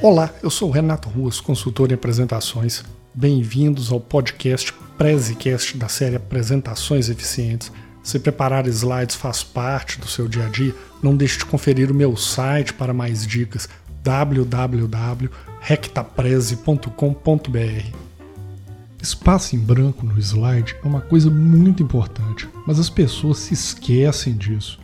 Olá, eu sou Renato Ruas, consultor em apresentações. Bem-vindos ao podcast Prezicast da série Apresentações Eficientes. Se preparar slides faz parte do seu dia a dia, não deixe de conferir o meu site para mais dicas www.rectapreze.com.br. Espaço em branco no slide é uma coisa muito importante, mas as pessoas se esquecem disso.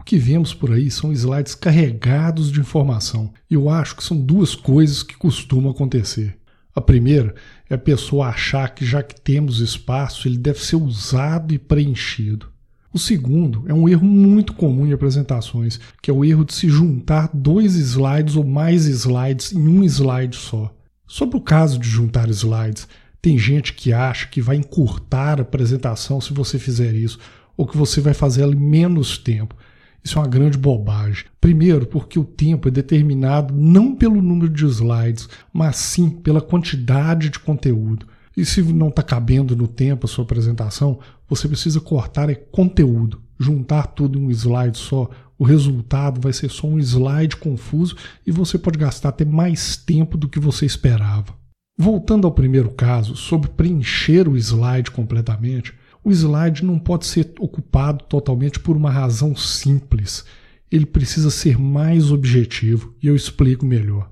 O que vemos por aí são slides carregados de informação. E eu acho que são duas coisas que costumam acontecer. A primeira é a pessoa achar que já que temos espaço, ele deve ser usado e preenchido. O segundo é um erro muito comum em apresentações, que é o erro de se juntar dois slides ou mais slides em um slide só. Sobre o caso de juntar slides, tem gente que acha que vai encurtar a apresentação se você fizer isso, ou que você vai fazer ela em menos tempo. Isso é uma grande bobagem. Primeiro, porque o tempo é determinado não pelo número de slides, mas sim pela quantidade de conteúdo. E se não está cabendo no tempo a sua apresentação, você precisa cortar é conteúdo, juntar tudo em um slide só. O resultado vai ser só um slide confuso e você pode gastar até mais tempo do que você esperava. Voltando ao primeiro caso, sobre preencher o slide completamente, o slide não pode ser ocupado totalmente por uma razão simples. Ele precisa ser mais objetivo e eu explico melhor.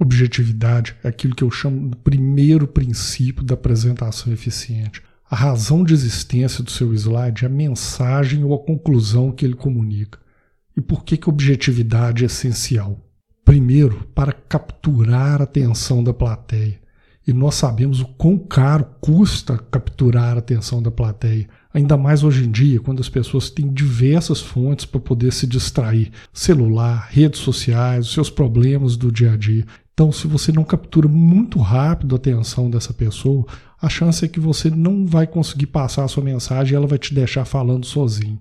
Objetividade é aquilo que eu chamo do primeiro princípio da apresentação eficiente. A razão de existência do seu slide é a mensagem ou a conclusão que ele comunica. E por que, que objetividade é essencial? Primeiro, para capturar a atenção da plateia e nós sabemos o quão caro custa capturar a atenção da plateia. Ainda mais hoje em dia, quando as pessoas têm diversas fontes para poder se distrair: celular, redes sociais, os seus problemas do dia a dia. Então, se você não captura muito rápido a atenção dessa pessoa, a chance é que você não vai conseguir passar a sua mensagem e ela vai te deixar falando sozinho.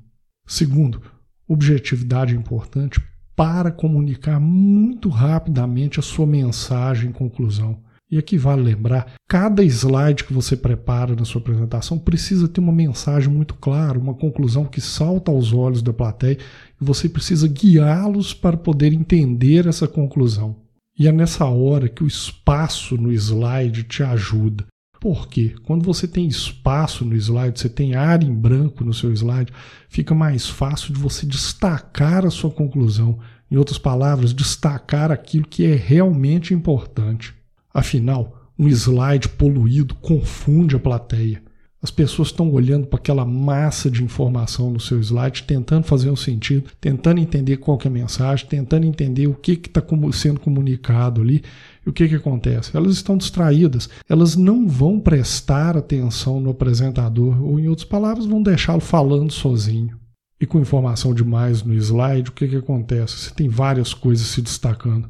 Segundo, objetividade é importante para comunicar muito rapidamente a sua mensagem em conclusão. E aqui vale lembrar, cada slide que você prepara na sua apresentação precisa ter uma mensagem muito clara, uma conclusão que salta aos olhos da plateia e você precisa guiá-los para poder entender essa conclusão. E é nessa hora que o espaço no slide te ajuda. Por quê? Quando você tem espaço no slide, você tem área em branco no seu slide, fica mais fácil de você destacar a sua conclusão. Em outras palavras, destacar aquilo que é realmente importante. Afinal, um slide poluído confunde a plateia. As pessoas estão olhando para aquela massa de informação no seu slide, tentando fazer um sentido, tentando entender qual é a mensagem, tentando entender o que está sendo comunicado ali. E o que, que acontece? Elas estão distraídas, elas não vão prestar atenção no apresentador, ou em outras palavras, vão deixá-lo falando sozinho. E com informação demais no slide, o que, que acontece? Você tem várias coisas se destacando.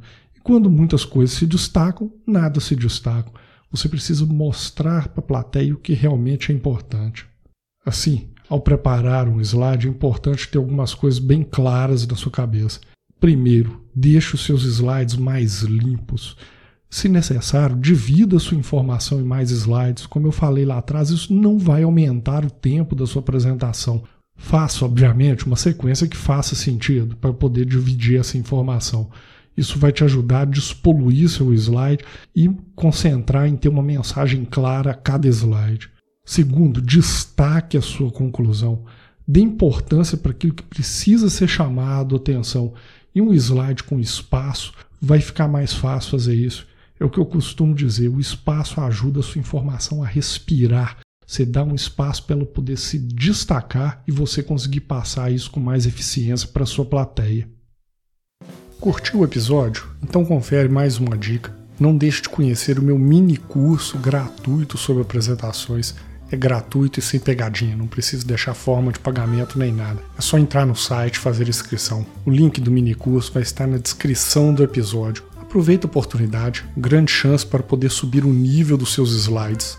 Quando muitas coisas se destacam, nada se destaca. Você precisa mostrar para a plateia o que realmente é importante. Assim, ao preparar um slide, é importante ter algumas coisas bem claras na sua cabeça. Primeiro, deixe os seus slides mais limpos. Se necessário, divida sua informação em mais slides. Como eu falei lá atrás, isso não vai aumentar o tempo da sua apresentação. Faça, obviamente, uma sequência que faça sentido para poder dividir essa informação. Isso vai te ajudar a despoluir seu slide e concentrar em ter uma mensagem clara a cada slide. Segundo, destaque a sua conclusão. Dê importância para aquilo que precisa ser chamado atenção. Em um slide com espaço, vai ficar mais fácil fazer isso. É o que eu costumo dizer: o espaço ajuda a sua informação a respirar. Você dá um espaço para ela poder se destacar e você conseguir passar isso com mais eficiência para a sua plateia. Curtiu o episódio? Então confere mais uma dica. Não deixe de conhecer o meu mini curso gratuito sobre apresentações. É gratuito e sem pegadinha, não precisa deixar forma de pagamento nem nada. É só entrar no site e fazer inscrição. O link do mini curso vai estar na descrição do episódio. Aproveita a oportunidade, grande chance para poder subir o nível dos seus slides.